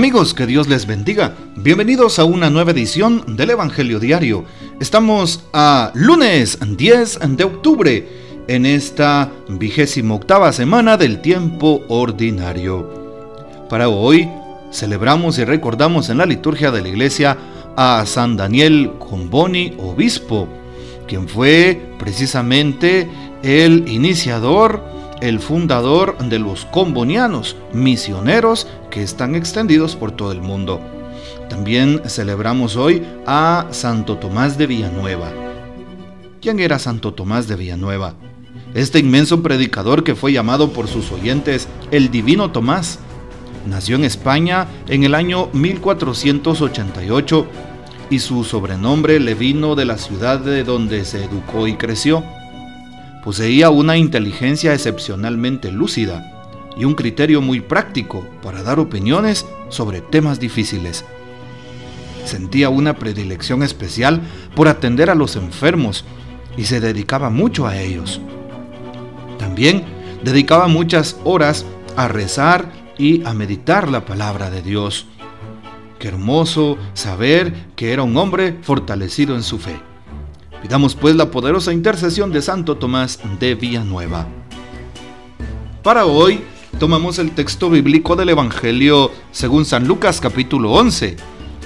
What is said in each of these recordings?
Amigos, que Dios les bendiga. Bienvenidos a una nueva edición del Evangelio Diario. Estamos a lunes 10 de octubre en esta vigésima octava semana del tiempo ordinario. Para hoy celebramos y recordamos en la liturgia de la iglesia a San Daniel Comboni, obispo, quien fue precisamente el iniciador, el fundador de los combonianos, misioneros que están extendidos por todo el mundo. También celebramos hoy a Santo Tomás de Villanueva. ¿Quién era Santo Tomás de Villanueva? Este inmenso predicador que fue llamado por sus oyentes el Divino Tomás. Nació en España en el año 1488 y su sobrenombre le vino de la ciudad de donde se educó y creció. Poseía una inteligencia excepcionalmente lúcida y un criterio muy práctico para dar opiniones sobre temas difíciles. Sentía una predilección especial por atender a los enfermos y se dedicaba mucho a ellos. También dedicaba muchas horas a rezar y a meditar la palabra de Dios. Qué hermoso saber que era un hombre fortalecido en su fe. Pidamos pues la poderosa intercesión de Santo Tomás de Villanueva. Para hoy tomamos el texto bíblico del Evangelio según San Lucas capítulo 11,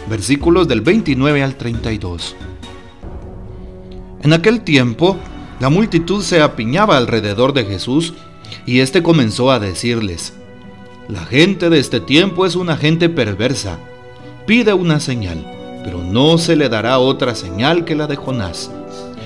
versículos del 29 al 32. En aquel tiempo, la multitud se apiñaba alrededor de Jesús y éste comenzó a decirles, La gente de este tiempo es una gente perversa pide una señal, pero no se le dará otra señal que la de Jonás.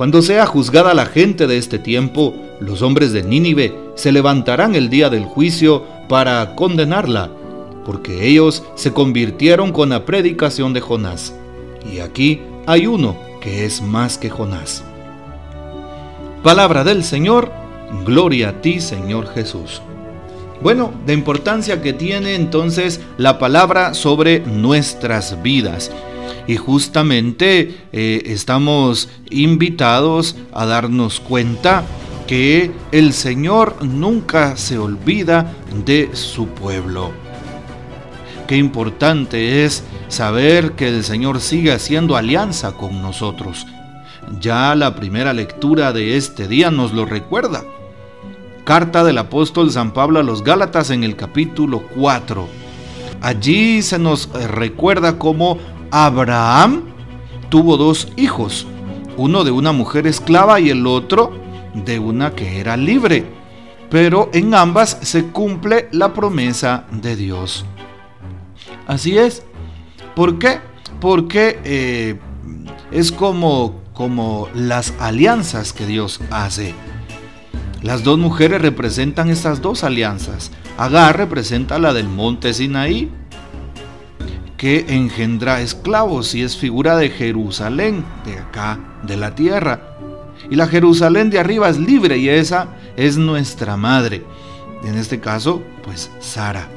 Cuando sea juzgada la gente de este tiempo, los hombres de Nínive se levantarán el día del juicio para condenarla, porque ellos se convirtieron con la predicación de Jonás. Y aquí hay uno que es más que Jonás. Palabra del Señor, gloria a ti Señor Jesús. Bueno, de importancia que tiene entonces la palabra sobre nuestras vidas. Y justamente eh, estamos invitados a darnos cuenta que el Señor nunca se olvida de su pueblo. Qué importante es saber que el Señor sigue haciendo alianza con nosotros. Ya la primera lectura de este día nos lo recuerda. Carta del apóstol San Pablo a los Gálatas en el capítulo 4. Allí se nos recuerda cómo Abraham tuvo dos hijos, uno de una mujer esclava y el otro de una que era libre. Pero en ambas se cumple la promesa de Dios. Así es. ¿Por qué? Porque eh, es como, como las alianzas que Dios hace. Las dos mujeres representan estas dos alianzas. Agar representa la del monte Sinaí, que engendra esclavos y es figura de Jerusalén, de acá, de la tierra. Y la Jerusalén de arriba es libre y esa es nuestra madre. En este caso, pues Sara.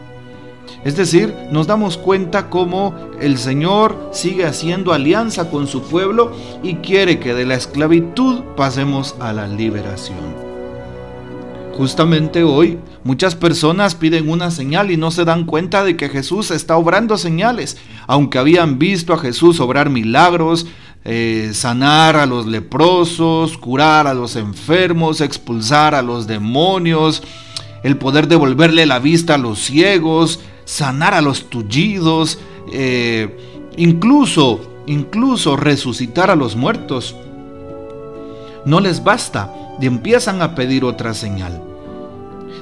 Es decir, nos damos cuenta cómo el Señor sigue haciendo alianza con su pueblo y quiere que de la esclavitud pasemos a la liberación. Justamente hoy muchas personas piden una señal y no se dan cuenta de que Jesús está obrando señales, aunque habían visto a Jesús obrar milagros, eh, sanar a los leprosos, curar a los enfermos, expulsar a los demonios, el poder devolverle la vista a los ciegos, sanar a los tullidos, eh, incluso, incluso resucitar a los muertos. No les basta y empiezan a pedir otra señal.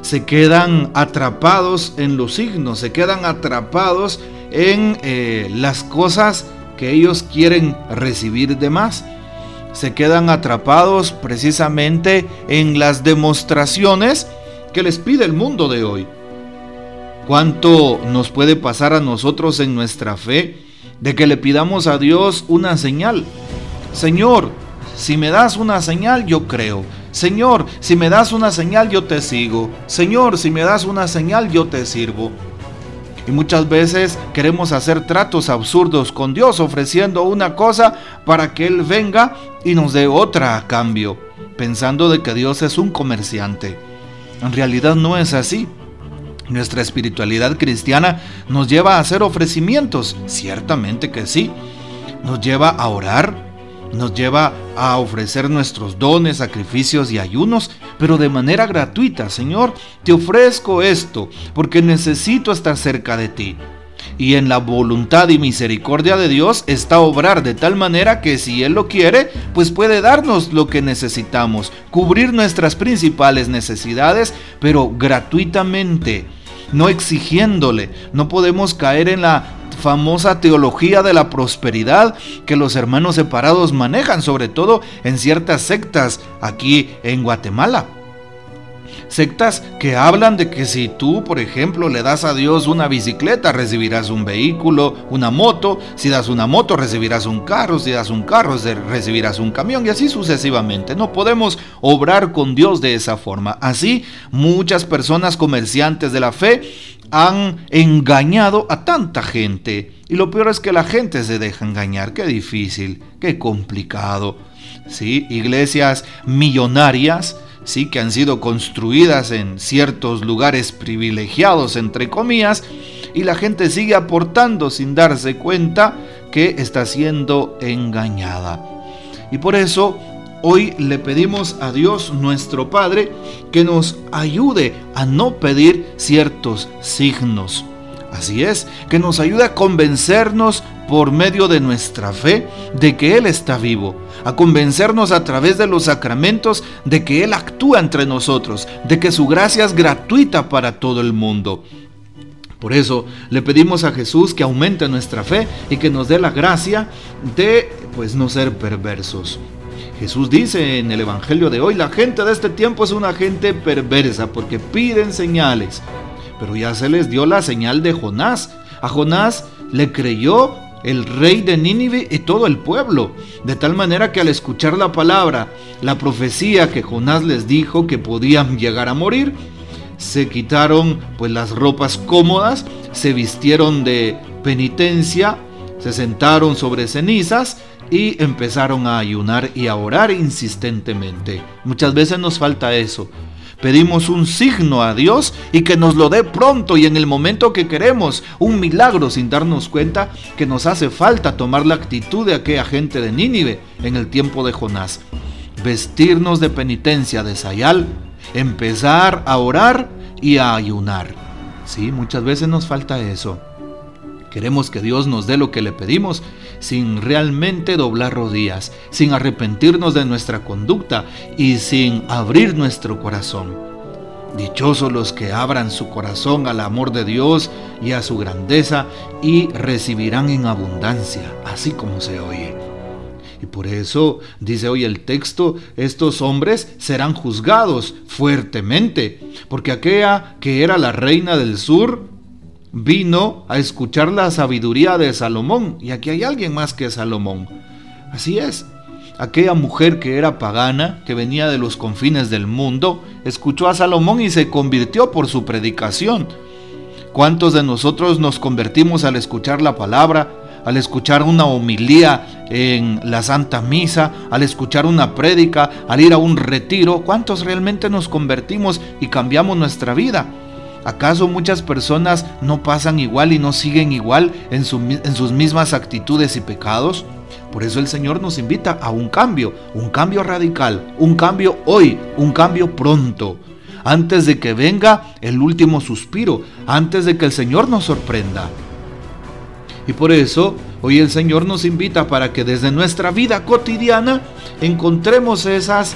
Se quedan atrapados en los signos, se quedan atrapados en eh, las cosas que ellos quieren recibir de más. Se quedan atrapados precisamente en las demostraciones que les pide el mundo de hoy. ¿Cuánto nos puede pasar a nosotros en nuestra fe de que le pidamos a Dios una señal? Señor, si me das una señal, yo creo. Señor, si me das una señal, yo te sigo. Señor, si me das una señal, yo te sirvo. Y muchas veces queremos hacer tratos absurdos con Dios ofreciendo una cosa para que Él venga y nos dé otra a cambio, pensando de que Dios es un comerciante. En realidad no es así. Nuestra espiritualidad cristiana nos lleva a hacer ofrecimientos, ciertamente que sí. Nos lleva a orar, nos lleva a ofrecer nuestros dones, sacrificios y ayunos, pero de manera gratuita. Señor, te ofrezco esto porque necesito estar cerca de ti. Y en la voluntad y misericordia de Dios está obrar de tal manera que si Él lo quiere, pues puede darnos lo que necesitamos, cubrir nuestras principales necesidades, pero gratuitamente, no exigiéndole. No podemos caer en la famosa teología de la prosperidad que los hermanos separados manejan, sobre todo en ciertas sectas aquí en Guatemala. Sectas que hablan de que si tú, por ejemplo, le das a Dios una bicicleta, recibirás un vehículo, una moto. Si das una moto, recibirás un carro. Si das un carro, recibirás un camión y así sucesivamente. No podemos obrar con Dios de esa forma. Así, muchas personas comerciantes de la fe han engañado a tanta gente. Y lo peor es que la gente se deja engañar. Qué difícil, qué complicado. ¿Sí? Iglesias millonarias, sí, que han sido construidas en ciertos lugares privilegiados, entre comillas, y la gente sigue aportando sin darse cuenta que está siendo engañada. Y por eso Hoy le pedimos a Dios nuestro Padre que nos ayude a no pedir ciertos signos. Así es, que nos ayude a convencernos por medio de nuestra fe de que Él está vivo, a convencernos a través de los sacramentos de que Él actúa entre nosotros, de que su gracia es gratuita para todo el mundo. Por eso le pedimos a Jesús que aumente nuestra fe y que nos dé la gracia de pues no ser perversos. Jesús dice en el Evangelio de hoy, la gente de este tiempo es una gente perversa porque piden señales. Pero ya se les dio la señal de Jonás. A Jonás le creyó el rey de Nínive y todo el pueblo, de tal manera que al escuchar la palabra, la profecía que Jonás les dijo que podían llegar a morir, se quitaron pues las ropas cómodas, se vistieron de penitencia, se sentaron sobre cenizas y empezaron a ayunar y a orar insistentemente. Muchas veces nos falta eso. Pedimos un signo a Dios y que nos lo dé pronto y en el momento que queremos, un milagro sin darnos cuenta que nos hace falta tomar la actitud de aquella gente de Nínive en el tiempo de Jonás. Vestirnos de penitencia de Sayal, empezar a orar y a ayunar. Sí, muchas veces nos falta eso. Queremos que Dios nos dé lo que le pedimos sin realmente doblar rodillas, sin arrepentirnos de nuestra conducta y sin abrir nuestro corazón. Dichosos los que abran su corazón al amor de Dios y a su grandeza y recibirán en abundancia, así como se oye. Y por eso, dice hoy el texto, estos hombres serán juzgados fuertemente, porque aquella que era la reina del sur vino a escuchar la sabiduría de Salomón. Y aquí hay alguien más que Salomón. Así es. Aquella mujer que era pagana, que venía de los confines del mundo, escuchó a Salomón y se convirtió por su predicación. ¿Cuántos de nosotros nos convertimos al escuchar la palabra, al escuchar una homilía en la Santa Misa, al escuchar una prédica, al ir a un retiro? ¿Cuántos realmente nos convertimos y cambiamos nuestra vida? ¿Acaso muchas personas no pasan igual y no siguen igual en, sus mismas actitudes y pecados? Por eso el Señor nos invita a un cambio, un cambio radical, un cambio hoy, un cambio pronto, antes de que venga el último suspiro, antes de que el Señor nos sorprenda. Y por eso hoy el Señor nos invita para que desde nuestra vida cotidiana encontremos esas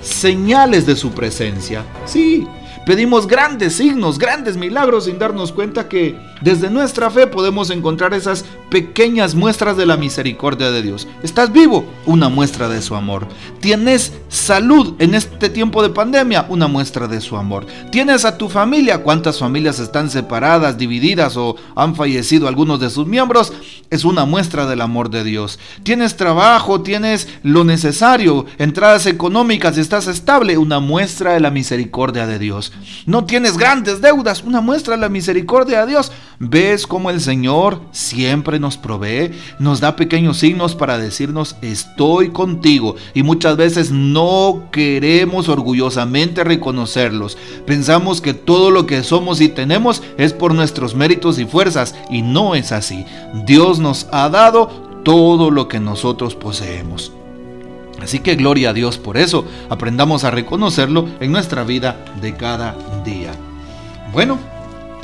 señales de su presencia. Sí, Pedimos grandes signos, grandes milagros sin darnos cuenta que desde nuestra fe podemos encontrar esas pequeñas muestras de la misericordia de Dios. ¿Estás vivo? Una muestra de su amor. ¿Tienes salud en este tiempo de pandemia? Una muestra de su amor. ¿Tienes a tu familia? ¿Cuántas familias están separadas, divididas o han fallecido algunos de sus miembros? Es una muestra del amor de Dios. ¿Tienes trabajo? ¿Tienes lo necesario? ¿Entradas económicas? ¿Estás estable? Una muestra de la misericordia de Dios. ¿No tienes grandes deudas? Una muestra de la misericordia de Dios. ¿Ves cómo el Señor siempre nos provee? Nos da pequeños signos para decirnos estoy contigo. Y muchas veces no queremos orgullosamente reconocerlos. Pensamos que todo lo que somos y tenemos es por nuestros méritos y fuerzas. Y no es así. Dios nos ha dado todo lo que nosotros poseemos. Así que gloria a Dios por eso. Aprendamos a reconocerlo en nuestra vida de cada día. Bueno,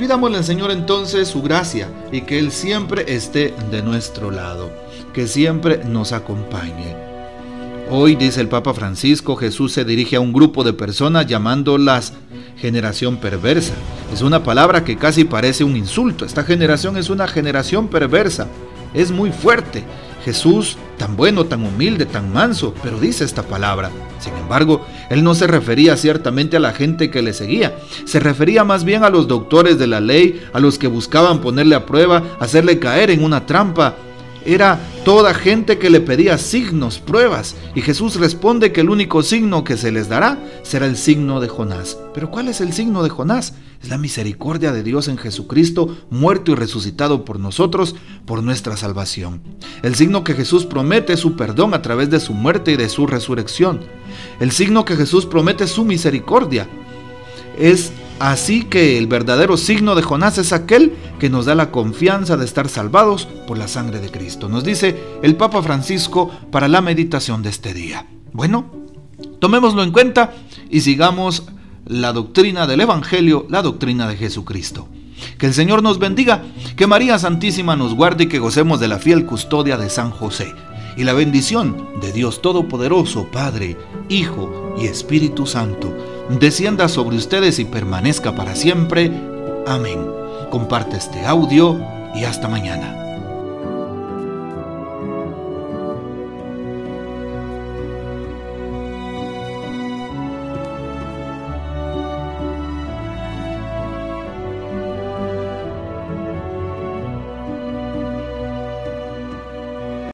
Pidámosle al Señor entonces su gracia y que Él siempre esté de nuestro lado, que siempre nos acompañe. Hoy, dice el Papa Francisco, Jesús se dirige a un grupo de personas llamándolas generación perversa. Es una palabra que casi parece un insulto. Esta generación es una generación perversa. Es muy fuerte. Jesús, tan bueno, tan humilde, tan manso, pero dice esta palabra. Sin embargo, él no se refería ciertamente a la gente que le seguía, se refería más bien a los doctores de la ley, a los que buscaban ponerle a prueba, hacerle caer en una trampa. Era toda gente que le pedía signos, pruebas, y Jesús responde que el único signo que se les dará será el signo de Jonás. Pero ¿cuál es el signo de Jonás? Es la misericordia de Dios en Jesucristo, muerto y resucitado por nosotros, por nuestra salvación. El signo que Jesús promete es su perdón a través de su muerte y de su resurrección. El signo que Jesús promete es su misericordia. Es así que el verdadero signo de Jonás es aquel que nos da la confianza de estar salvados por la sangre de Cristo. Nos dice el Papa Francisco para la meditación de este día. Bueno, tomémoslo en cuenta y sigamos la doctrina del Evangelio, la doctrina de Jesucristo. Que el Señor nos bendiga, que María Santísima nos guarde y que gocemos de la fiel custodia de San José. Y la bendición de Dios Todopoderoso, Padre, Hijo y Espíritu Santo, descienda sobre ustedes y permanezca para siempre. Amén. Comparte este audio y hasta mañana.